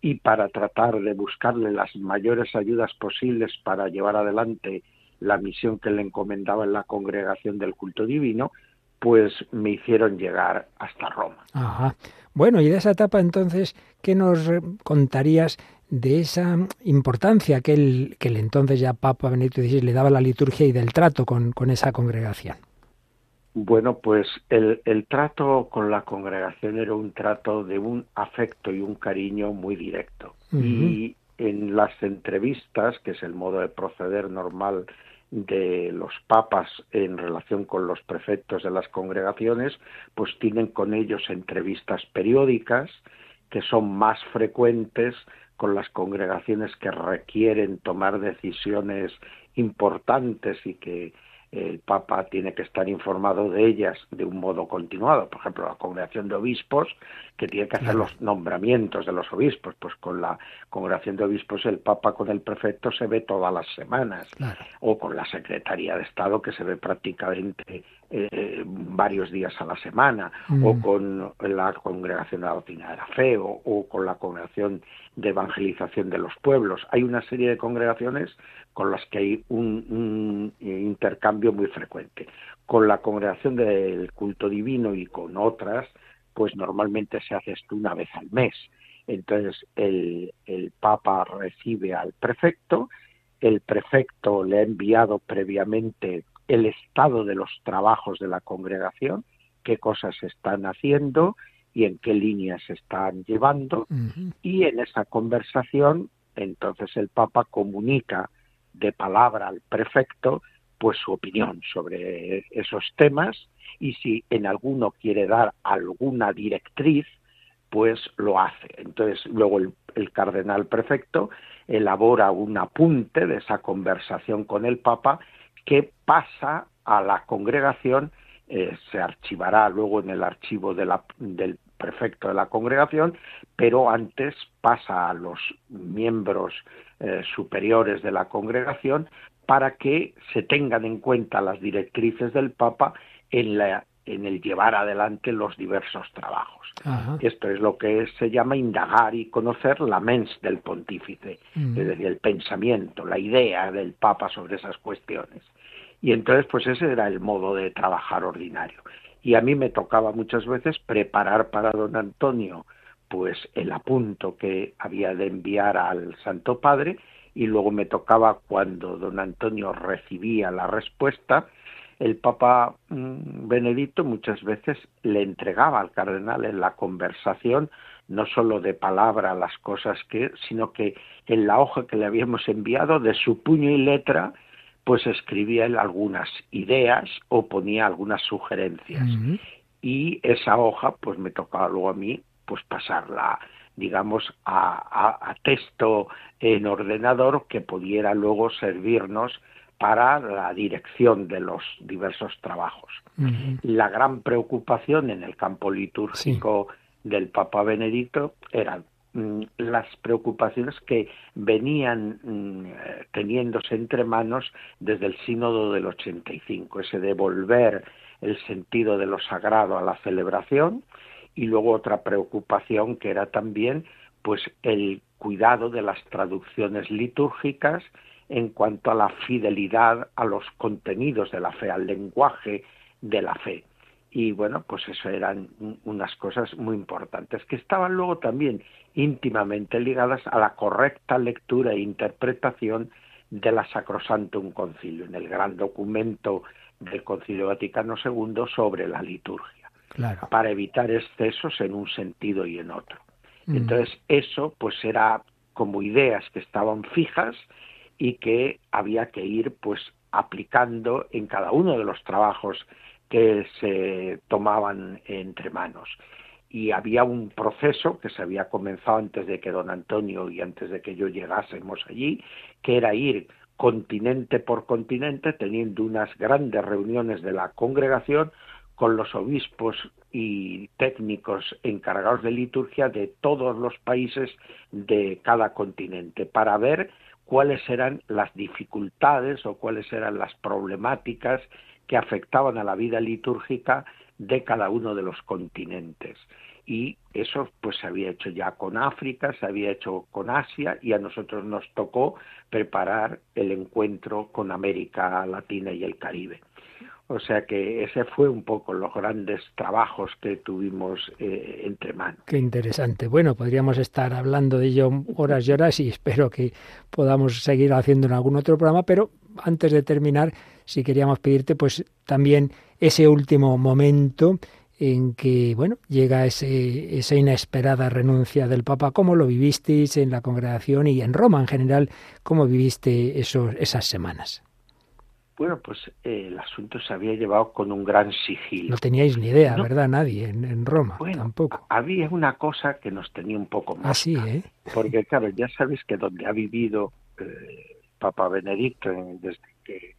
y para tratar de buscarle las mayores ayudas posibles para llevar adelante la misión que le encomendaba en la congregación del culto divino, pues me hicieron llegar hasta Roma. Ajá. Bueno, y de esa etapa entonces, ¿qué nos contarías de esa importancia que el, entonces ya Papa Benedicto XVI le daba a la liturgia y del trato con esa congregación? Bueno, pues el, el trato con la congregación era un trato de un afecto y un cariño muy directo. Y en las entrevistas, que es el modo de proceder normal de los papas en relación con los prefectos de las congregaciones, pues tienen con ellos entrevistas periódicas que son más frecuentes con las congregaciones que requieren tomar decisiones importantes y que el Papa tiene que estar informado de ellas de un modo continuado. Por ejemplo, la congregación de obispos, que tiene que hacer los nombramientos de los obispos, pues con la congregación de obispos el Papa con el prefecto se ve todas las semanas Claro. o con la Secretaría de Estado que se ve prácticamente eh, varios días a la semana, Mm. o con la Congregación de la Doctrina de la Fe, o, o con la Congregación de Evangelización de los Pueblos. Hay una serie de congregaciones con las que hay un, un intercambio muy frecuente. Con la Congregación del Culto Divino y con otras, pues normalmente se hace esto una vez al mes. Entonces el, el Papa recibe al prefecto, el prefecto le ha enviado previamente el estado de los trabajos de la congregación, qué cosas están haciendo y en qué líneas se están llevando, y en esa conversación entonces el Papa comunica de palabra al prefecto pues su opinión sobre esos temas y si en alguno quiere dar alguna directriz pues lo hace. Entonces luego el, el cardenal prefecto elabora un apunte de esa conversación con el Papa que pasa a la congregación, eh, se archivará luego en el archivo de la- del prefecto de la congregación, pero antes pasa a los miembros eh, superiores de la congregación para que se tengan en cuenta las directrices del Papa en, la, en el llevar adelante los diversos trabajos. Ajá. Esto es lo que se llama indagar y conocer la mens del pontífice, Mm. es decir, el pensamiento, la idea del Papa sobre esas cuestiones. Y entonces, pues ese era el modo de trabajar ordinario. Y a mí me tocaba muchas veces preparar para don Antonio, pues el apunto que había de enviar al Santo Padre, y luego me tocaba cuando don Antonio recibía la respuesta, el Papa mm, Benedicto muchas veces le entregaba al cardenal en la conversación no solo de palabra las cosas que, sino que en la hoja que le habíamos enviado, de su puño y letra, pues escribía él algunas ideas o ponía algunas sugerencias. Y esa hoja, pues me tocaba luego a mí, pues pasarla, digamos, a, a- a texto en ordenador que pudiera luego servirnos para la dirección de los diversos trabajos. La gran preocupación en el campo litúrgico del Papa Benedicto eran mm, las preocupaciones que venían mm, eh, teniéndose entre manos desde el sínodo del 85, ese devolver el sentido de lo sagrado a la celebración y luego otra preocupación que era también pues el cuidado de las traducciones litúrgicas en cuanto a la fidelidad a los contenidos de la fe, al lenguaje de la fe. Y bueno, pues eso eran un- unas cosas muy importantes que estaban luego también íntimamente ligadas a la correcta lectura e interpretación de la Sacrosantum Concilio, en el gran documento del Concilio Vaticano II sobre la liturgia Claro. para evitar excesos en un sentido y en otro. Mm. Entonces, eso pues era como ideas que estaban fijas y que había que ir pues aplicando en cada uno de los trabajos que se tomaban entre manos. Y había un proceso que se había comenzado antes de que don Antonio y antes de que yo llegásemos allí, que era ir continente por continente, teniendo unas grandes reuniones de la congregación con los obispos y técnicos encargados de liturgia de todos los países de cada continente para ver cuáles eran las dificultades o cuáles eran las problemáticas que afectaban a la vida litúrgica de cada uno de los continentes. Y eso pues se había hecho ya con África, se había hecho con Asia y a nosotros nos tocó preparar el encuentro con América Latina y el Caribe. O sea que ese fue un poco los grandes trabajos que tuvimos eh, entre manos. Qué interesante. Bueno, podríamos estar hablando de ello horas y horas y espero que podamos seguir haciendo en algún otro programa, pero antes de terminar, si queríamos pedirte pues también ese último momento en que, bueno, llega ese, esa inesperada renuncia del Papa. ¿Cómo lo vivisteis en la congregación y en Roma en general? ¿Cómo viviste esos, esas semanas? Bueno, pues eh, el asunto se había llevado con un gran sigilo. No teníais ni idea, No. ¿verdad? Nadie en, en Roma, Bueno, tampoco. había una cosa que nos tenía un poco más. Así, ¿eh? Porque, claro, ya sabes que donde ha vivido eh, Papa Benedicto desde que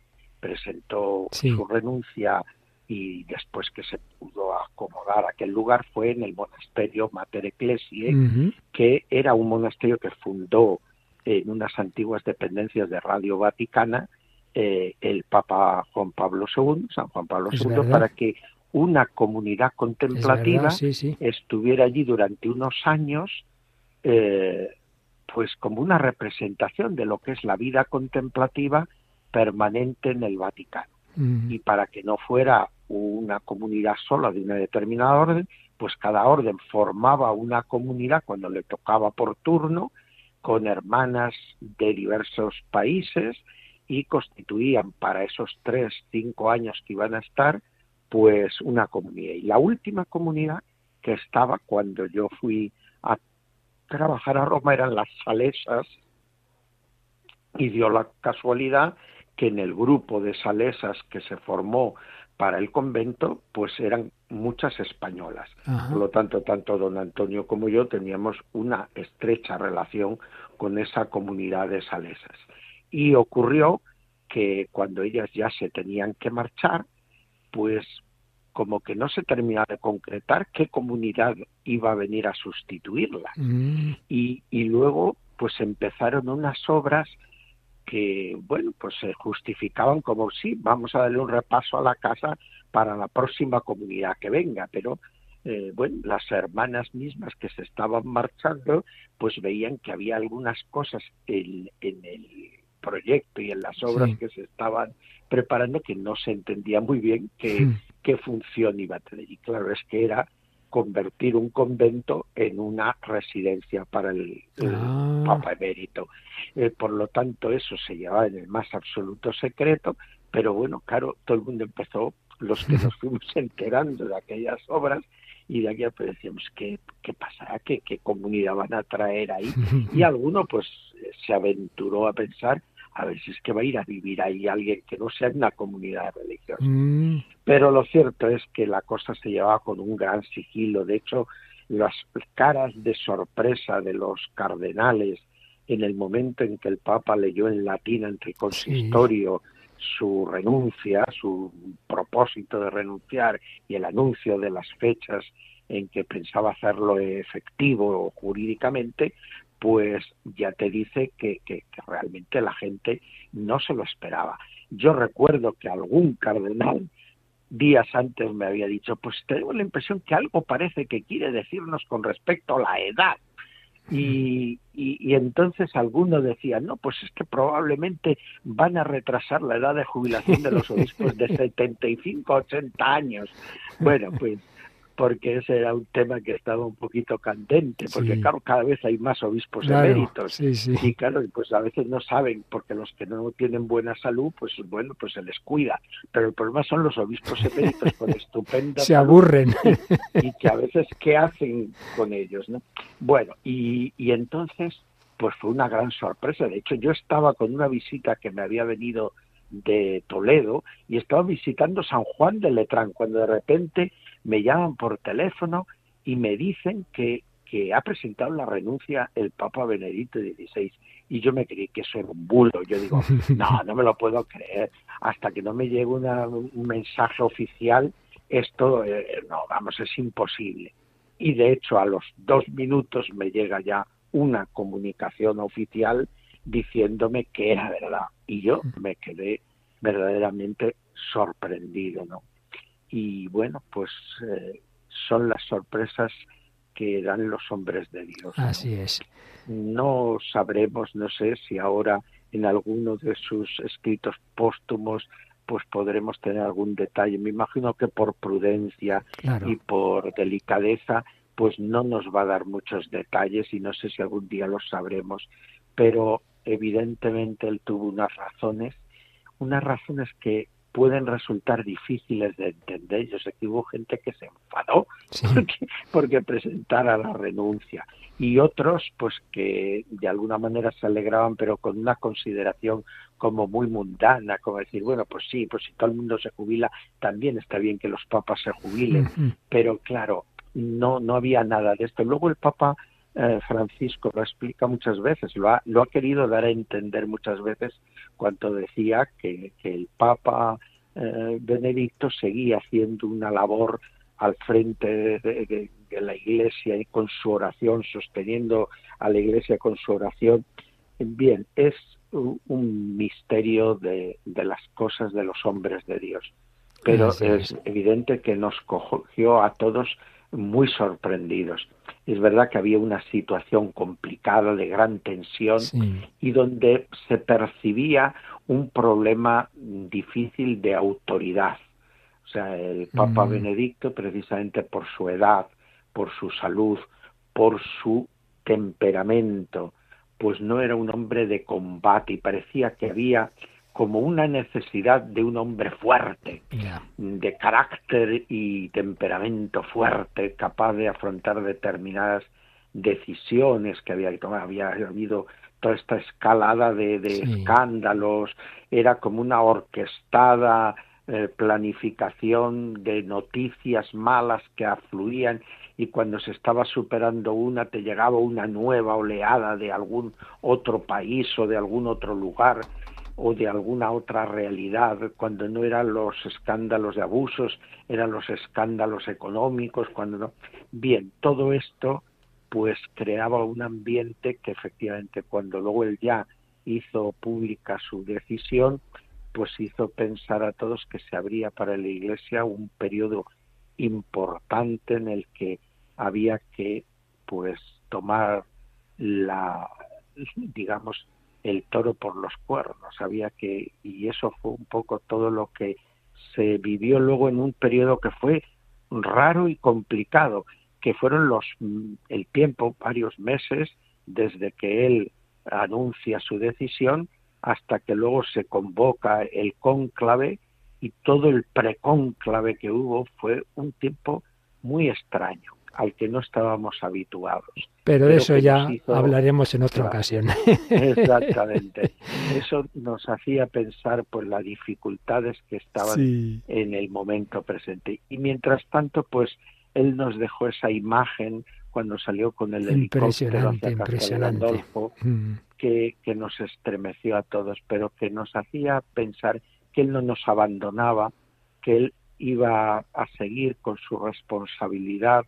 presentó Sí. su renuncia y después que se pudo acomodar aquel lugar fue en el monasterio Mater Ecclesiae, que era un monasterio que fundó en unas antiguas dependencias de Radio Vaticana eh, el Papa Juan Pablo II, San Juan Pablo Es II, verdad. para que una comunidad Es contemplativa verdad, sí, sí. estuviera allí durante unos años, eh, pues como una representación de lo que es la vida contemplativa permanente en el Vaticano. Y para que no fuera una comunidad sola de una determinada orden, pues cada orden formaba una comunidad cuando le tocaba por turno, con hermanas de diversos países y constituían para esos tres, cinco años que iban a estar, pues una comunidad. Y la última comunidad que estaba cuando yo fui a trabajar a Roma eran las salesas y dio la casualidad que en el grupo de salesas que se formó para el convento, pues eran muchas españolas. Ajá. Por lo tanto, tanto don Antonio como yo teníamos una estrecha relación con esa comunidad de salesas. Y ocurrió que cuando ellas ya se tenían que marchar, pues como que no se terminaba de concretar qué comunidad iba a venir a sustituirlas Mm, y, y luego pues empezaron unas obras que bueno pues se justificaban como sí vamos a darle un repaso a la casa para la próxima comunidad que venga pero eh, bueno las hermanas mismas que se estaban marchando pues veían que había algunas cosas en, en el proyecto y en las obras Sí. que se estaban preparando que no se entendía muy bien qué, qué función iba a tener. Y claro es que era convertir un convento en una residencia para el, el Ah. Papa Emérito. Eh, por lo tanto, eso se llevaba en el más absoluto secreto, pero bueno, claro, todo el mundo empezó, los que nos fuimos enterando de aquellas obras, y de aquí pues decíamos, ¿qué, qué pasará? ¿Qué, ¿Qué comunidad van a traer ahí? Y alguno pues se aventuró a pensar, a ver si es que va a ir a vivir ahí alguien que no sea una comunidad religiosa. Mm, Pero lo cierto es que la cosa se llevaba con un gran sigilo. De hecho, las caras de sorpresa de los cardenales en el momento en que el Papa leyó en latín ante el consistorio su renuncia, su propósito de renunciar y el anuncio de las fechas en que pensaba hacerlo efectivo jurídicamente, pues ya te dice que, que, que realmente la gente no se lo esperaba. Yo recuerdo que algún cardenal días antes me había dicho, pues tengo la impresión que algo parece que quiere decirnos con respecto a la edad. Y, y, y, entonces alguno decía, no, pues es que probablemente van a retrasar la edad de jubilación de los obispos de 75 a 80 años. Bueno, pues porque ese era un tema que estaba un poquito candente, porque Sí. claro, cada vez hay más obispos Claro, eméritos. sí, sí. Y claro, pues a veces no saben, porque los que no tienen buena salud, pues bueno, pues se les cuida. Pero el problema son los obispos eméritos con estupenda se salud aburren. y que a veces qué hacen con ellos, ¿no? Bueno, y, y entonces, pues fue una gran sorpresa. De hecho, yo estaba con una visita que me había venido de Toledo y estaba visitando San Juan de Letrán, cuando de repente me llaman por teléfono y me dicen que, que ha presentado la renuncia el Papa Benedicto XVI. Y yo me creí que eso era un bulo. Yo digo, no, no me lo puedo creer. Hasta que no me llegue una- un mensaje oficial, esto, eh, no, vamos, es imposible. Y de hecho, a los dos minutos me llega ya una comunicación oficial diciéndome que era verdad. Y yo me quedé verdaderamente sorprendido, ¿no? Y bueno, pues eh, son las sorpresas que dan los hombres de Dios. ¿no? Así es. no sabremos, no sé si ahora en alguno de sus escritos póstumos pues podremos tener algún detalle. Me imagino que por prudencia Claro. y por delicadeza pues no nos va a dar muchos detalles y no sé si algún día los sabremos, pero evidentemente él tuvo unas razones, unas razones que pueden resultar difíciles de entender. Yo sé que hubo gente que se enfadó Sí. porque, porque presentara la renuncia y otros pues que de alguna manera se alegraban pero con una consideración como muy mundana como decir bueno pues sí pues si todo el mundo se jubila también está bien que los papas se jubilen pero claro no no había nada de esto luego el papa eh, Francisco lo explica muchas veces lo ha, lo ha querido dar a entender muchas veces cuando decía que, que el papa eh, Benedicto seguía haciendo una labor al frente de, de- de la iglesia y con su oración, sosteniendo a la iglesia con su oración. Bien, es un, un misterio de, de las cosas de los hombres de Dios. Pero es. evidente que nos cogió a todos muy sorprendidos. Es verdad que había una situación complicada de gran tensión Sí. y donde se percibía un problema difícil de autoridad. O sea, el Papa Mm. Benedicto, precisamente por su edad, por su salud, por su temperamento, pues no era un hombre de combate y parecía que había como una necesidad de un hombre fuerte, de carácter y temperamento fuerte, capaz de afrontar determinadas decisiones que había que tomar. Había habido toda esta escalada de, de Sí. escándalos, era como una orquestada eh, planificación de noticias malas que afluían y cuando se estaba superando una te llegaba una nueva oleada de algún otro país o de algún otro lugar o de alguna otra realidad, cuando no eran los escándalos de abusos, eran los escándalos económicos, cuando no. Bien, todo esto pues creaba un ambiente que efectivamente cuando luego él ya hizo pública su decisión, pues hizo pensar a todos que se abría para la Iglesia un periodo importante en el que había que pues tomar la digamos el toro por los cuernos había que y eso fue un poco todo lo que se vivió luego en un periodo que fue raro y complicado que fueron los el tiempo varios meses desde que él anuncia su decisión hasta que luego se convoca el cónclave y todo el precónclave que hubo fue un tiempo muy extraño, al que no estábamos habituados. Pero de Pero eso ya hizo- hablaremos en otra Claro. ocasión. Exactamente. Eso nos hacía pensar por las dificultades que estaban Sí. en el momento presente. Y mientras tanto, pues él nos dejó esa imagen cuando salió con el helicóptero Impresionante, Castel impresionante. Gandolfo, Mm. que, que nos estremeció a todos, pero que nos hacía pensar que él no nos abandonaba, que él iba a seguir con su responsabilidad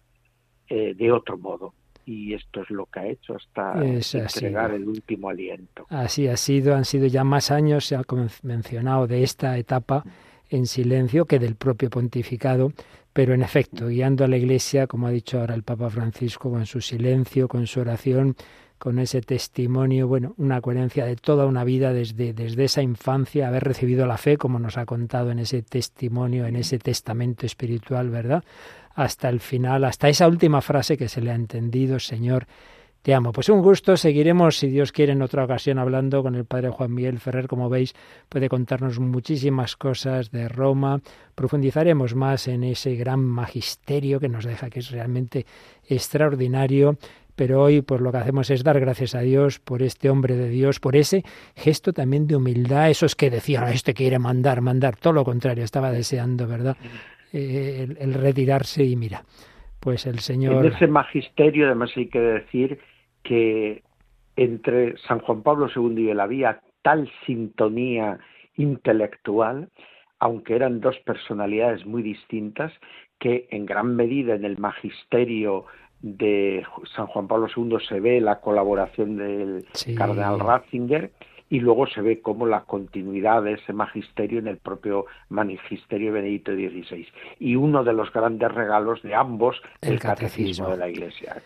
eh, de otro modo. Y esto es lo que ha hecho hasta Es entregar el último aliento. Así ha sido, han sido ya más años, se ha mencionado, de esta etapa en silencio que del propio pontificado, pero en efecto, guiando a la Iglesia, como ha dicho ahora el Papa Francisco, con su silencio, con su oración, con ese testimonio, bueno, una coherencia de toda una vida desde, desde esa infancia, haber recibido la fe, como nos ha contado en ese testimonio, en ese testamento espiritual, ¿verdad? Hasta el final, hasta esa última frase que se le ha entendido, Señor, te amo. Pues un gusto. Seguiremos, si Dios quiere, en otra ocasión hablando con el padre Juan Miguel Ferrer. Como veis, puede contarnos muchísimas cosas de Roma. Profundizaremos más en ese gran magisterio que nos deja, que es realmente extraordinario. Pero hoy, pues lo que hacemos es dar gracias a Dios por este hombre de Dios, por ese gesto también de humildad. Esos que decían, "Ah, este quiere mandar, mandar. Todo lo contrario, estaba deseando, ¿verdad? Eh, el, el retirarse y mira, pues el Señor. En ese magisterio, además, hay que decir que entre San Juan Pablo II y él había tal sintonía intelectual, aunque eran dos personalidades muy distintas, que en gran medida en el magisterio de San Juan Pablo II se ve la colaboración del Sí. cardenal Ratzinger y luego se ve como la continuidad de ese magisterio en el propio magisterio Benedicto XVI. Y uno de los grandes regalos de ambos, El el, catecismo. catecismo de la Iglesia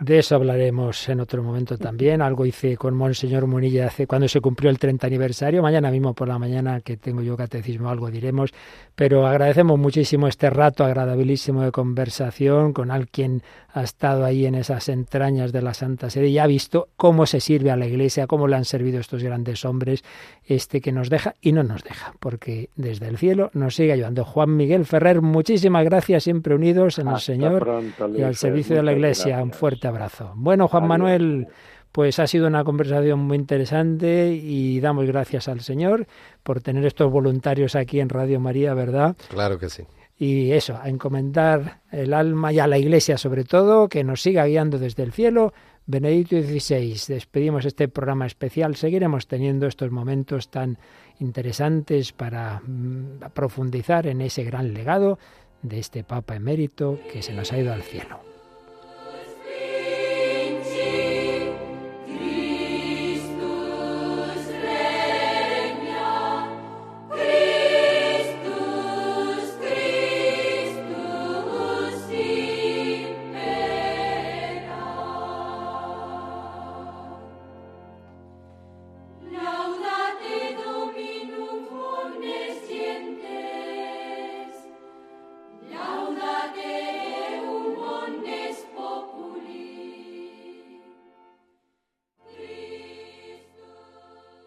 De eso hablaremos en otro momento también. Algo hice con Monseñor Munilla hace cuando se cumplió el 30 aniversario. Mañana mismo por la mañana que tengo yo catecismo, algo diremos. Pero agradecemos muchísimo este rato agradabilísimo de conversación con alguien ha estado ahí en esas entrañas de la Santa Sede y ha visto cómo se sirve a la Iglesia, cómo le han servido estos grandes hombres, este que nos deja y no nos deja, porque desde el cielo nos sigue ayudando. Juan Miguel Ferrer, muchísimas gracias, siempre unidos en el Señor pronto, y al servicio de la Iglesia. Un fuerte abrazo. Bueno, Juan Adiós. Manuel, pues ha sido una conversación muy interesante y damos gracias al Señor por tener estos voluntarios aquí en Radio María, ¿verdad? Claro que sí. Y eso, a encomendar el alma y a la Iglesia sobre todo, que nos siga guiando desde el cielo. Benedicto XVI, despedimos este programa especial. Seguiremos teniendo estos momentos tan interesantes para mm, profundizar en ese gran legado de este Papa emérito que se nos ha ido al cielo.